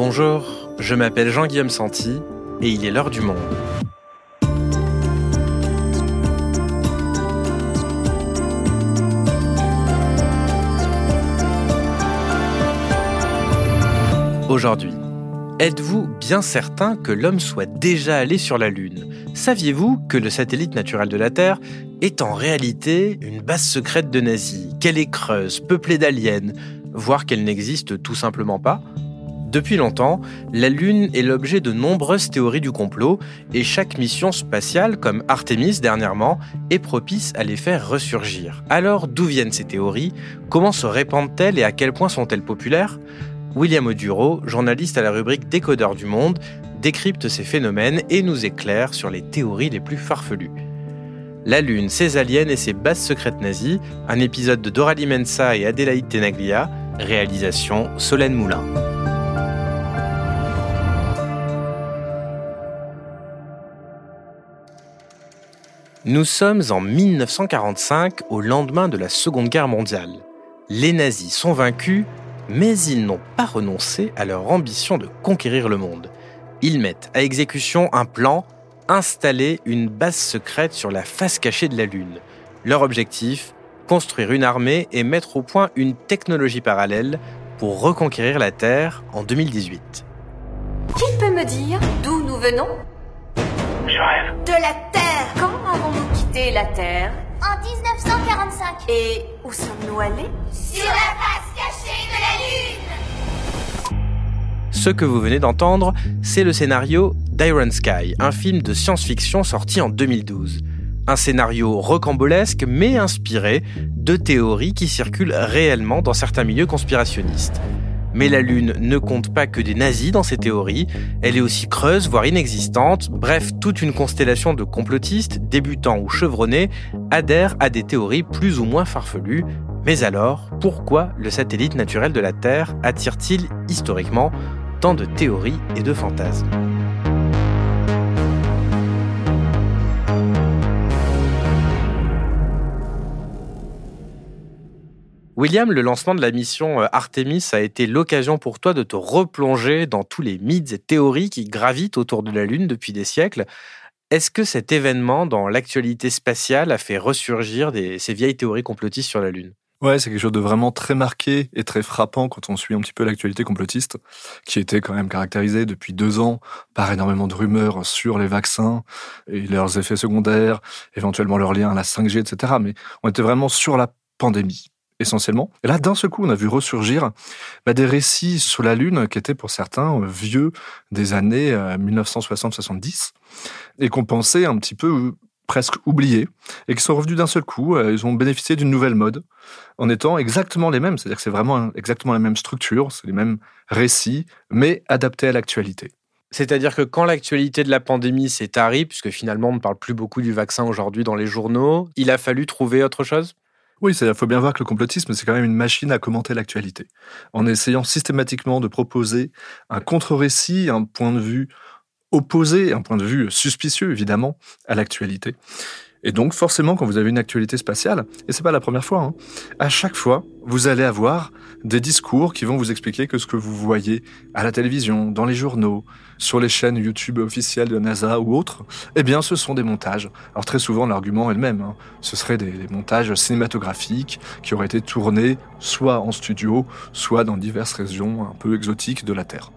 Bonjour, je m'appelle Jean-Guillaume Santi et il est l'heure du monde. Aujourd'hui, êtes-vous bien certain que l'homme soit déjà allé sur la Lune? Saviez-vous que le satellite naturel de la Terre est en réalité une base secrète de nazis, qu'elle est creuse, peuplée d'aliens, voire qu'elle n'existe tout simplement pas? Depuis longtemps, la Lune est l'objet de nombreuses théories du complot et chaque mission spatiale, comme Artemis dernièrement, est propice à les faire ressurgir. Alors d'où viennent ces théories? Comment se répandent-elles et à quel point sont-elles populaires? William Oduro, journaliste à la rubrique Décodeur du Monde, décrypte ces phénomènes et nous éclaire sur les théories les plus farfelues. La Lune, ses aliens et ses bases secrètes nazies, un épisode de Doralie Mensa et Adélaïde Tenaglia, réalisation Solène Moulin. Nous sommes en 1945, au lendemain de la Seconde Guerre mondiale. Les nazis sont vaincus, mais ils n'ont pas renoncé à leur ambition de conquérir le monde. Ils mettent à exécution un plan, installer une base secrète sur la face cachée de la Lune. Leur objectif Construire une armée et mettre au point une technologie parallèle pour reconquérir la Terre en 2018. Qui peut me dire d'où nous venons? Je rêve. De la Terre Quand avons-nous quitté la Terre? En 1945. Et où sommes-nous allés? Sur la face cachée de la Lune Ce que vous venez d'entendre, c'est le scénario d'Iron Sky, un film de science-fiction sorti en 2012. Un scénario rocambolesque mais inspiré de théories qui circulent réellement dans certains milieux conspirationnistes. Mais la Lune ne compte pas que des nazis dans ses théories, elle est aussi creuse, voire inexistante, bref, toute une constellation de complotistes, débutants ou chevronnés, adhèrent à des théories plus ou moins farfelues. Mais alors, pourquoi le satellite naturel de la Terre attire-t-il historiquement tant de théories et de fantasmes? William, le lancement de la mission euh, Artemis a été l'occasion pour toi de te replonger dans tous les mythes et théories qui gravitent autour de la Lune depuis des siècles. Est-ce que cet événement dans l'actualité spatiale a fait ressurgir ces vieilles théories complotistes sur la Lune? Ouais, c'est quelque chose de vraiment très marqué et très frappant quand on suit un petit peu l'actualité complotiste, qui était quand même caractérisée depuis deux ans par énormément de rumeurs sur les vaccins et leurs effets secondaires, éventuellement leur lien à la 5G, etc. Mais on était vraiment sur la pandémie essentiellement. Et là, d'un seul coup, on a vu ressurgir bah, des récits sur la Lune qui étaient pour certains vieux des années 1960-70 euh, et qu'on pensait un petit peu euh, presque oubliés et qui sont revenus d'un seul coup. Euh, ils ont bénéficié d'une nouvelle mode en étant exactement les mêmes. C'est-à-dire que c'est vraiment exactement la même structure, c'est les mêmes récits, mais adaptés à l'actualité. C'est-à-dire que quand l'actualité de la pandémie s'est tarie, puisque finalement on ne parle plus beaucoup du vaccin aujourd'hui dans les journaux, il a fallu trouver autre chose? Oui, il faut bien voir que le complotisme, c'est quand même une machine à commenter l'actualité, en essayant systématiquement de proposer un contre-récit, un point de vue opposé, un point de vue suspicieux, évidemment, à l'actualité. Et donc, forcément, quand vous avez une actualité spatiale, et c'est pas la première fois, hein, à chaque fois, vous allez avoir des discours qui vont vous expliquer que ce que vous voyez à la télévision, dans les journaux, sur les chaînes YouTube officielles de NASA ou autres, eh bien, ce sont des montages. Alors, très souvent, l'argument est le même. Hein. Ce seraient des, des montages cinématographiques qui auraient été tournés soit en studio, soit dans diverses régions un peu exotiques de la Terre.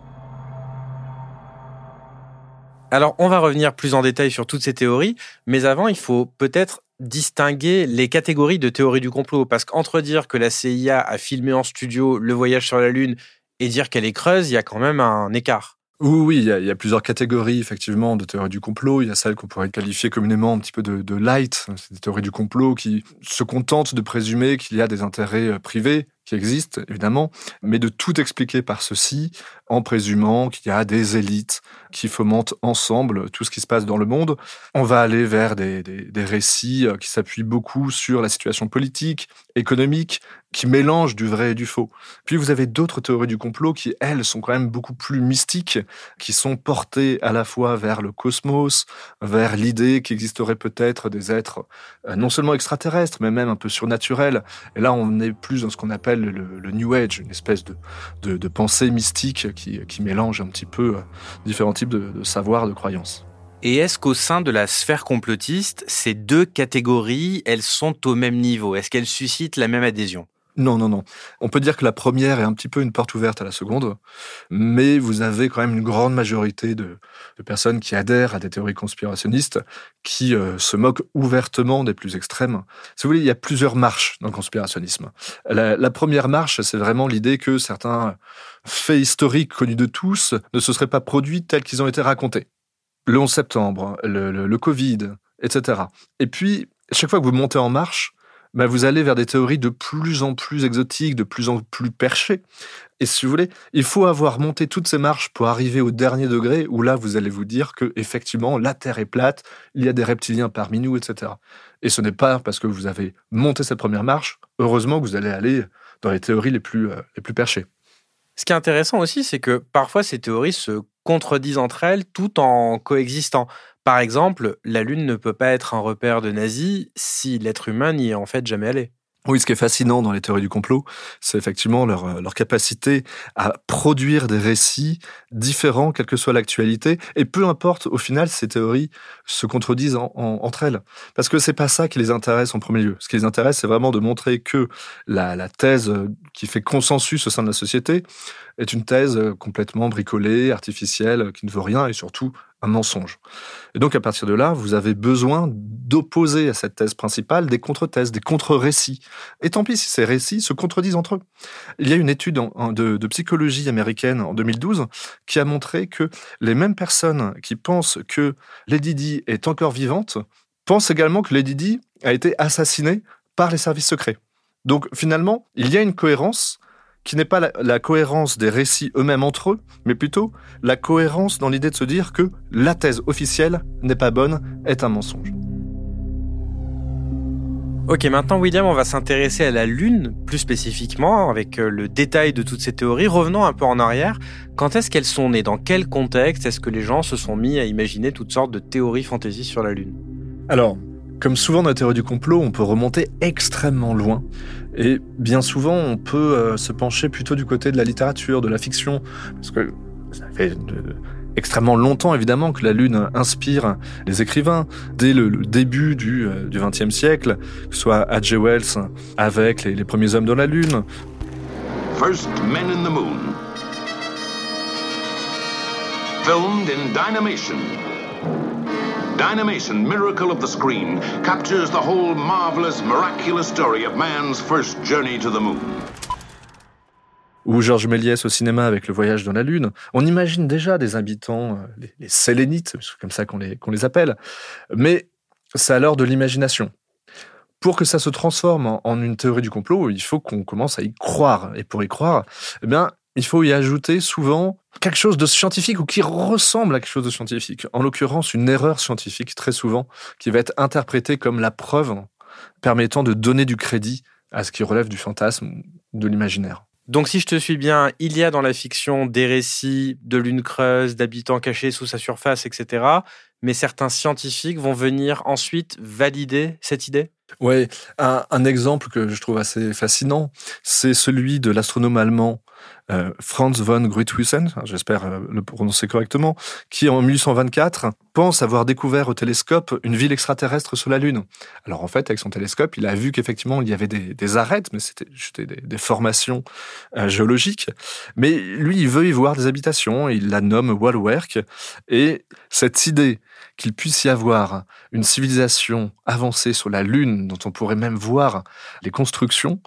Alors, on va revenir plus en détail sur toutes ces théories, mais avant, il faut peut-être distinguer les catégories de théories du complot, parce qu'entre dire que la CIA a filmé en studio le voyage sur la Lune et dire qu'elle est creuse, il y a quand même un écart. Oui, oui, il y, a, plusieurs catégories effectivement de théories du complot. Il y a celles qu'on pourrait qualifier communément un petit peu de, de light, c'est des théories du complot qui se contentent de présumer qu'il y a des intérêts euh, privés qui existent, évidemment, mais de tout expliquer par ceci, en présumant qu'il y a des élites qui fomentent ensemble tout ce qui se passe dans le monde. On va aller vers des, des, récits euh, qui s'appuient beaucoup sur la situation politique, économique, qui mélangent du vrai et du faux. Puis vous avez d'autres théories du complot qui, elles, sont quand même beaucoup plus mystiques, qui sont portées à la fois vers le cosmos, vers l'idée qu'il existerait peut-être des êtres euh, non seulement extraterrestres, mais même un peu surnaturels. Et là, on est plus dans ce qu'on appelle le, New Age, une espèce de, pensée mystique qui, qui, mélange un petit peu euh, différents types de, de savoirs, de croyances. Et est-ce qu'au sein de la sphère complotiste, ces deux catégories, elles sont au même niveau? Est-ce qu'elles suscitent la même adhésion? Non, non, non. On peut dire que la première est un petit peu une porte ouverte à la seconde, mais vous avez quand même une grande majorité de, personnes qui adhèrent à des théories conspirationnistes, qui euh, se moquent ouvertement des plus extrêmes. Si vous voulez, il y a plusieurs marches dans le conspirationnisme. La, première marche, c'est vraiment l'idée que certains faits historiques connus de tous ne se seraient pas produits tels qu'ils ont été racontés. Le 11 septembre, le, le Covid, etc. Et puis, chaque fois que vous montez en marche, bah, vous allez vers des théories de plus en plus exotiques, de plus en plus perchées. Et si vous voulez, il faut avoir monté toutes ces marches pour arriver au dernier degré où là, vous allez vous dire que effectivement, la Terre est plate, il y a des reptiliens parmi nous, etc. Et ce n'est pas parce que vous avez monté cette première marche, heureusement que vous allez aller dans les théories les plus, euh, les plus perchées. Ce qui est intéressant aussi, c'est que parfois ces théories se contredisent entre elles tout en coexistant. Par exemple, la Lune ne peut pas être un repère de nazis si l'être humain n'y est en fait jamais allé. Oui, ce qui est fascinant dans les théories du complot, c'est effectivement leur, euh, leur capacité à produire des récits différents, quelle que soit l'actualité, et peu importe, au final, ces théories se contredisent entre elles. Parce que c'est pas ça qui les intéresse en premier lieu. Ce qui les intéresse, c'est vraiment de montrer que la, la thèse euh, qui fait consensus au sein de la société est une thèse euh, complètement bricolée, artificielle, qui ne veut rien, et surtout un mensonge. Et donc à partir de là, vous avez besoin d'opposer à cette thèse principale des contre-thèses, des contre-récits. Et tant pis si ces récits se contredisent entre eux. Il y a une étude de, de, psychologie américaine en 2012 qui a montré que les mêmes personnes qui pensent que Lady Di est encore vivante pensent également que Lady Di a été assassinée par les services secrets. Donc finalement, il y a une cohérence qui n'est pas la, cohérence des récits eux-mêmes entre eux, mais plutôt la cohérence dans l'idée de se dire que la thèse officielle n'est pas bonne, est un mensonge. Ok, maintenant William, on va s'intéresser à la Lune plus spécifiquement, avec euh, le détail de toutes ces théories. Revenons un peu en arrière. Quand est-ce qu'elles sont nées? Dans quel contexte est-ce que les gens se sont mis à imaginer toutes sortes de théories fantaisies sur la Lune? Alors, comme souvent dans la théorie du complot, on peut remonter extrêmement loin. Et bien souvent, on peut euh, se pencher plutôt du côté de la littérature, de la fiction, parce que ça fait extrêmement longtemps évidemment que la Lune inspire les écrivains. Dès le, début du XXe euh, siècle, que ce soit H.G. Wells avec les, premiers hommes dans la Lune. First Men in the Moon. Filmed in Dynamation. Dynamation, miracle of the screen, captures the whole marvelous, miraculous story of man's first journey to the moon. Ou Georges Méliès au cinéma avec Le Voyage dans la Lune. On imagine déjà des habitants, euh, les, sélénites, comme ça qu'on les, appelle. Mais c'est alors de l'imagination. Pour que ça se transforme en, une théorie du complot, il faut qu'on commence à y croire. Et pour y croire, eh bien, il faut y ajouter souvent quelque chose de scientifique ou qui ressemble à quelque chose de scientifique. En l'occurrence, une erreur scientifique très souvent qui va être interprétée comme la preuve permettant de donner du crédit à ce qui relève du fantasme, de l'imaginaire. Donc si je te suis bien, il y a dans la fiction des récits de lune creuse, d'habitants cachés sous sa surface, etc. Mais certains scientifiques vont venir ensuite valider cette idée? Oui, un, exemple que je trouve assez fascinant, c'est celui de l'astronome allemand euh, Franz von Gruithuisen, j'espère euh, le prononcer correctement, qui en 1824 pense avoir découvert au télescope une ville extraterrestre sur la Lune. Alors en fait, avec son télescope, il a vu qu'effectivement il y avait des, arêtes, mais c'était des, formations euh, géologiques. Mais lui, il veut y voir des habitations, il la nomme Wallwerk, et cette idée qu'il puisse y avoir une civilisation avancée sur la Lune, dont on pourrait même voir les constructions,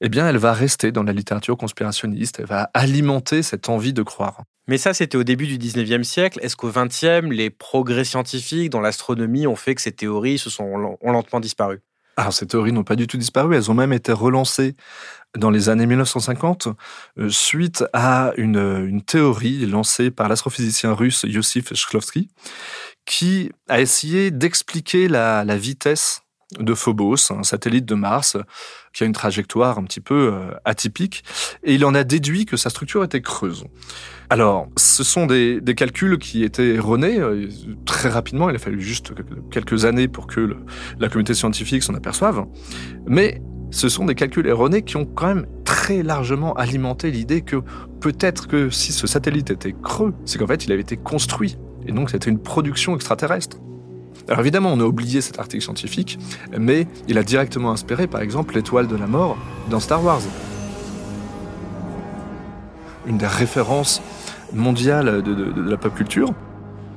eh bien, elle va rester dans la littérature conspirationniste, elle va alimenter cette envie de croire. Mais ça, c'était au début du 19e siècle. Est-ce qu'au 20e, les progrès scientifiques dans l'astronomie ont fait que ces théories se sont ont lentement disparu? Alors, ces théories n'ont pas du tout disparu, elles ont même été relancées dans les années 1950 euh, suite à une, une théorie lancée par l'astrophysicien russe Yosif Shklovsky qui a essayé d'expliquer la, vitesse de Phobos, un satellite de Mars qui a une trajectoire un petit peu euh, atypique, et il en a déduit que sa structure était creuse. Alors, ce sont des, calculs qui étaient erronés euh, très rapidement, il a fallu juste quelques années pour que la communauté scientifique s'en aperçoive, mais ce sont des calculs erronés qui ont quand même très largement alimenté l'idée que peut-être que si ce satellite était creux, c'est qu'en fait il avait été construit, et donc c'était une production extraterrestre. Alors évidemment, on a oublié cet article scientifique, mais il a directement inspiré par exemple l'étoile de la mort dans Star Wars. Une des références mondiales de, la pop culture.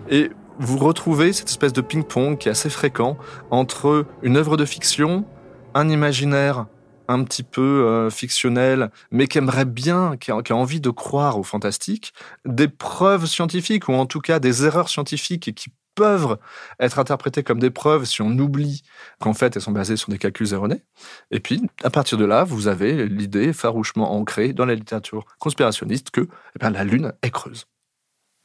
Et vous retrouvez cette espèce de ping-pong qui est assez fréquent entre une œuvre de fiction, un imaginaire un petit peu euh, fictionnel, mais qui aimerait bien, qui a, qui a envie de croire au fantastique, des preuves scientifiques, ou en tout cas des erreurs scientifiques qui peuvent être interprétées comme des preuves si on oublie qu'en fait elles sont basées sur des calculs erronés. Et puis, à partir de là, vous avez l'idée farouchement ancrée dans la littérature conspirationniste que eh bien, la Lune est creuse.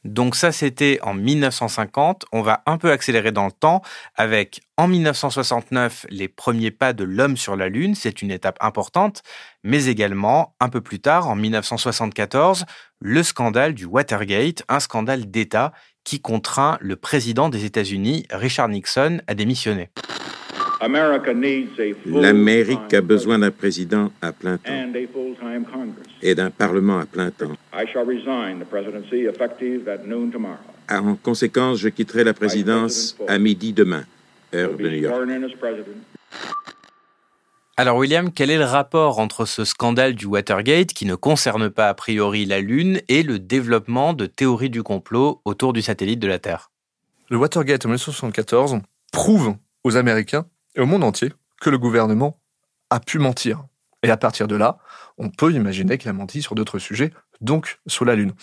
Donc ça, c'était en 1950. On va un peu accélérer dans le temps avec, en 1969, les premiers pas de l'homme sur la Lune. C'est une étape importante. Mais également, un peu plus tard, en 1974, le scandale du Watergate, un scandale d'État qui contraint le président des États-Unis, Richard Nixon, à démissionner. L'Amérique a besoin d'un président à plein temps et d'un Parlement à plein temps. En conséquence, je quitterai la présidence à midi demain, heure de New York. Alors William, quel est le rapport entre ce scandale du Watergate, qui ne concerne pas a priori la Lune, et le développement de théories du complot autour du satellite de la Terre? Le Watergate en 1974 prouve aux Américains et au monde entier que le gouvernement a pu mentir. Et à partir de là, on peut imaginer qu'il a menti sur d'autres sujets, donc sur la Lune.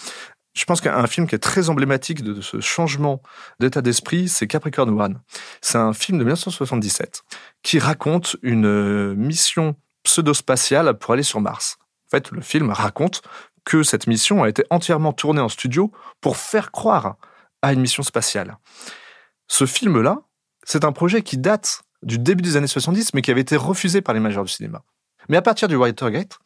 Je pense qu'un film qui est très emblématique de ce changement d'état d'esprit, c'est Capricorn One. C'est un film de 1977 qui raconte une euh, mission pseudo-spatiale pour aller sur Mars. En fait, le film raconte que cette mission a été entièrement tournée en studio pour faire croire à une mission spatiale. Ce film-là, c'est un projet qui date du début des années 70, mais qui avait été refusé par les majors du cinéma. Mais à partir du Watergate,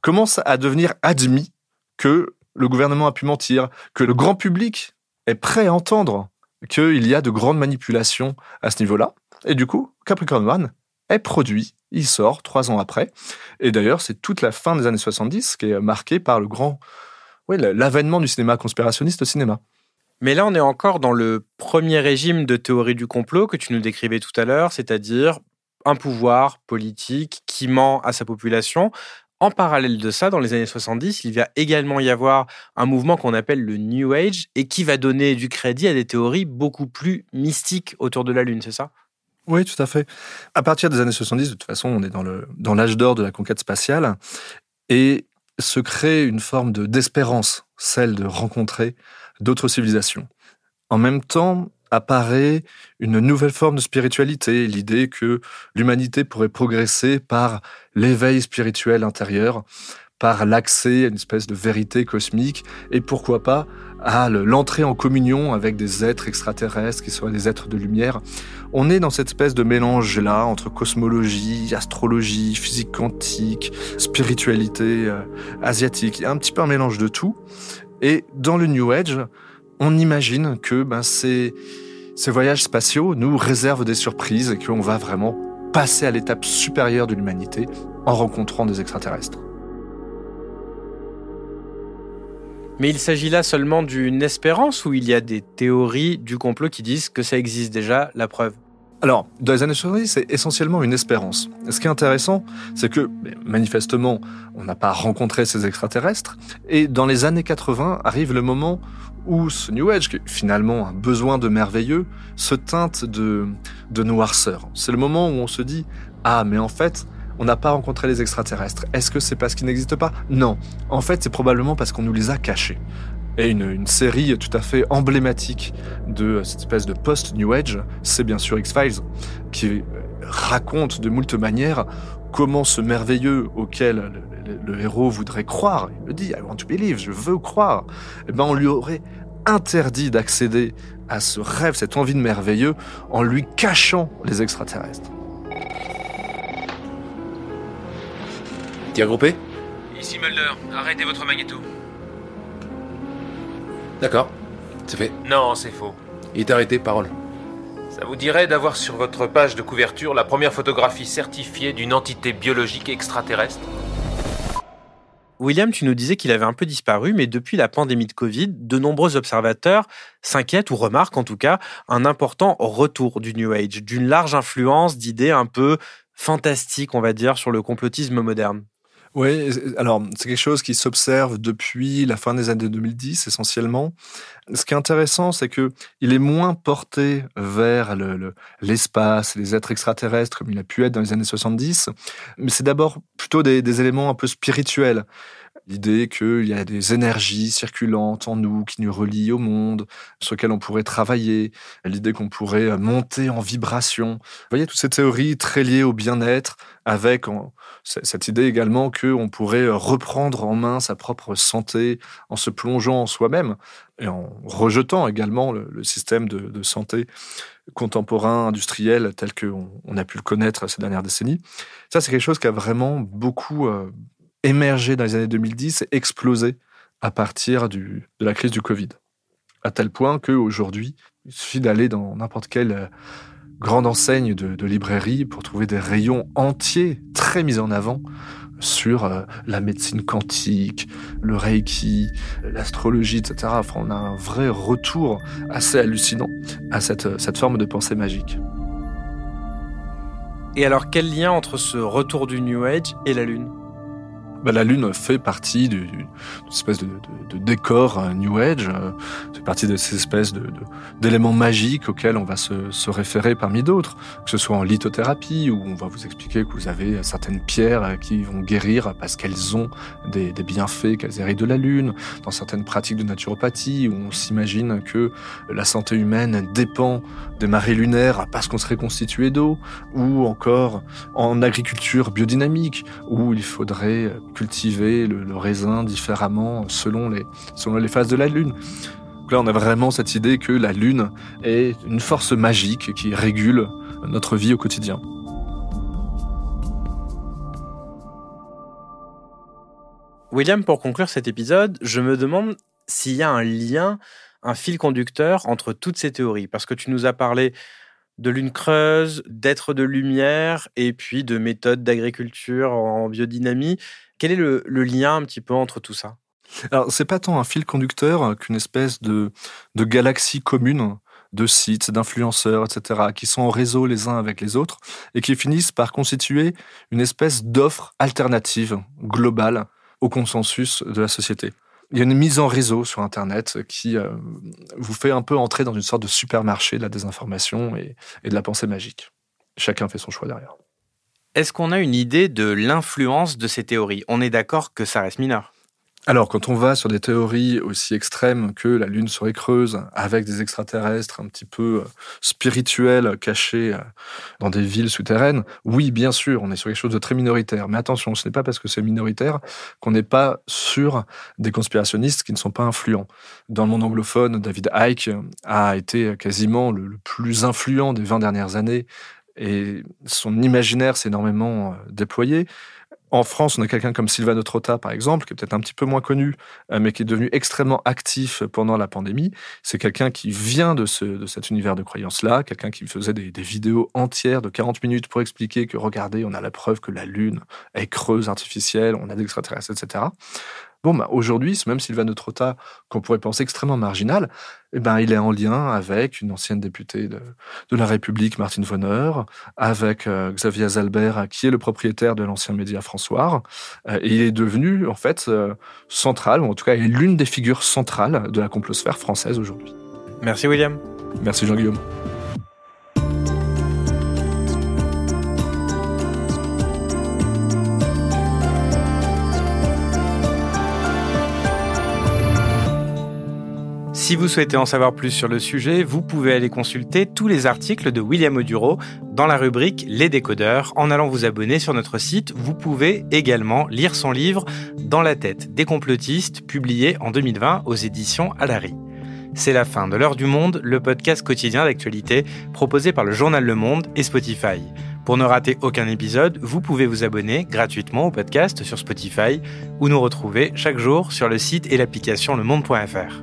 commence à devenir admis que le gouvernement a pu mentir, que le grand public est prêt à entendre qu'il y a de grandes manipulations à ce niveau-là. Et du coup, Capricorn One est produit, il sort trois ans après. Et d'ailleurs, c'est toute la fin des années 70 qui est marquée par le grand, oui, l'avènement du cinéma conspirationniste au cinéma. Mais là, on est encore dans le premier régime de théorie du complot que tu nous décrivais tout à l'heure, c'est-à-dire un pouvoir politique qui ment à sa population. En parallèle de ça, dans les années 70, il va également y avoir un mouvement qu'on appelle le New Age et qui va donner du crédit à des théories beaucoup plus mystiques autour de la Lune, c'est ça? Oui, tout à fait. À partir des années 70, de toute façon, on est dans dans l'âge d'or de la conquête spatiale et se crée une forme de d'espérance, celle de rencontrer d'autres civilisations. En même temps, apparaît une nouvelle forme de spiritualité, l'idée que l'humanité pourrait progresser par l'éveil spirituel intérieur, par l'accès à une espèce de vérité cosmique, et pourquoi pas à l'entrée en communion avec des êtres extraterrestres qui seraient des êtres de lumière. On est dans cette espèce de mélange-là entre cosmologie, astrologie, physique quantique, spiritualité euh, asiatique. Un petit peu un mélange de tout. Et dans le New Age, on imagine que ben, ces, ces voyages spatiaux nous réservent des surprises et qu'on va vraiment passer à l'étape supérieure de l'humanité en rencontrant des extraterrestres. Mais il s'agit là seulement d'une espérance ou il y a des théories du complot qui disent que ça existe déjà, la preuve? Alors, dans les années 70, c'est essentiellement une espérance. Ce qui est intéressant, c'est que, manifestement, on n'a pas rencontré ces extraterrestres. Et dans les années 80, arrive le moment où ce New Age, qui finalement un besoin de merveilleux, se teinte de, de noirceur. C'est le moment où on se dit, ah, mais en fait, on n'a pas rencontré les extraterrestres. Est-ce que c'est parce qu'ils n'existent pas? Non. En fait, c'est probablement parce qu'on nous les a cachés et une, une, série tout à fait emblématique de cette espèce de post-New Age, c'est bien sûr X-Files, qui raconte de moult manières comment ce merveilleux auquel le, le, le, héros voudrait croire, il le dit, I want to believe, je veux croire, eh ben on lui aurait interdit d'accéder à ce rêve, cette envie de merveilleux, en lui cachant les extraterrestres. Tir groupé? Ici Mulder, arrêtez votre magnéto. D'accord, c'est fait. Non, c'est faux. Il est arrêté, parole. Ça vous dirait d'avoir sur votre page de couverture la première photographie certifiée d'une entité biologique extraterrestre? William, tu nous disais qu'il avait un peu disparu, mais depuis la pandémie de Covid, de nombreux observateurs s'inquiètent ou remarquent en tout cas un important retour du New Age, d'une large influence d'idées un peu fantastiques, on va dire, sur le complotisme moderne. Oui, alors c'est quelque chose qui s'observe depuis la fin des années 2010 essentiellement. Ce qui est intéressant, c'est que il est moins porté vers l'espace, le, les êtres extraterrestres comme il a pu être dans les années 70, mais c'est d'abord plutôt des éléments un peu spirituels l'idée qu'il y a des énergies circulantes en nous qui nous relient au monde, sur lesquelles on pourrait travailler, l'idée qu'on pourrait monter en vibration. Vous voyez, toutes ces théories très liées au bien-être, avec cette idée également qu'on pourrait reprendre en main sa propre santé en se plongeant en soi-même et en rejetant également le, système de, santé contemporain, industriel, tel qu'on on a pu le connaître ces dernières décennies. Ça, c'est quelque chose qui a vraiment beaucoup euh, émergé dans les années 2010 et explosé à partir du, de la crise du Covid. À tel point qu'aujourd'hui, il suffit d'aller dans n'importe quelle euh, grande enseigne de, librairie pour trouver des rayons entiers très mis en avant sur euh, la médecine quantique, le reiki, l'astrologie, etc. Enfin, on a un vrai retour assez hallucinant à cette, cette forme de pensée magique. Et alors, quel lien entre ce retour du New Age et la Lune? Bah, la Lune fait partie d'une espèce de, décor euh, New Age, euh, fait partie de ces espèces d'éléments magiques auxquels on va se, référer parmi d'autres, que ce soit en lithothérapie, où on va vous expliquer que vous avez certaines pierres euh, qui vont guérir parce qu'elles ont des, bienfaits qu'elles héritent de la Lune, dans certaines pratiques de naturopathie, où on s'imagine que la santé humaine dépend des marées lunaires parce qu'on serait constitué d'eau, ou encore en agriculture biodynamique, où il faudrait cultiver le, raisin différemment selon les, selon les phases de la Lune. Donc là, on a vraiment cette idée que la Lune est une force magique qui régule notre vie au quotidien. William, pour conclure cet épisode, je me demande s'il y a un lien, un fil conducteur entre toutes ces théories. Parce que tu nous as parlé de lune creuse, d'êtres de lumière et puis de méthodes d'agriculture en biodynamie. Quel est le, lien un petit peu entre tout ça? Alors, c'est pas tant un fil conducteur qu'une espèce de, de galaxie commune de sites, d'influenceurs, etc., qui sont en réseau les uns avec les autres et qui finissent par constituer une espèce d'offre alternative, globale, au consensus de la société. Il y a une mise en réseau sur Internet qui euh, vous fait un peu entrer dans une sorte de supermarché de la désinformation et de la pensée magique. Chacun fait son choix derrière. Est-ce qu'on a une idée de l'influence de ces théories? On est d'accord que ça reste mineur. Alors, quand on va sur des théories aussi extrêmes que la Lune serait creuse, avec des extraterrestres un petit peu euh, spirituels cachés euh, dans des villes souterraines, oui, bien sûr, on est sur quelque chose de très minoritaire. Mais attention, ce n'est pas parce que c'est minoritaire qu'on n'est pas sur des conspirationnistes qui ne sont pas influents. Dans le monde anglophone, David Icke a été quasiment le plus influent des 20 dernières années et son imaginaire s'est énormément euh, déployé. En France, on a quelqu'un comme Sylvain Trotta, par exemple, qui est peut-être un petit peu moins connu, euh, mais qui est devenu extrêmement actif pendant la pandémie. C'est quelqu'un qui vient de, ce, de cet univers de croyance-là, quelqu'un qui faisait des, des, vidéos entières de 40 minutes pour expliquer que, regardez, on a la preuve que la Lune est creuse artificielle, on a des extraterrestres, etc. Bon, bah, aujourd'hui, même Sylvain de Trotta, qu'on pourrait penser extrêmement marginal, eh ben, il est en lien avec une ancienne députée de, la République, Martine Vonner, avec euh, Xavier Zalbert, qui est le propriétaire de l'ancien média François. Euh, et il est devenu, en fait, euh, central, ou en tout cas, l'une des figures centrales de la complosphère française aujourd'hui. Merci, William. Merci, Jean-Guillaume. Si vous souhaitez en savoir plus sur le sujet, vous pouvez aller consulter tous les articles de William Oduro dans la rubrique Les décodeurs. En allant vous abonner sur notre site, vous pouvez également lire son livre Dans la tête des complotistes, publié en 2020 aux éditions Alary. C'est la fin de l'heure du monde, le podcast quotidien d'actualité proposé par le journal Le Monde et Spotify. Pour ne rater aucun épisode, vous pouvez vous abonner gratuitement au podcast sur Spotify ou nous retrouver chaque jour sur le site et l'application lemonde.fr.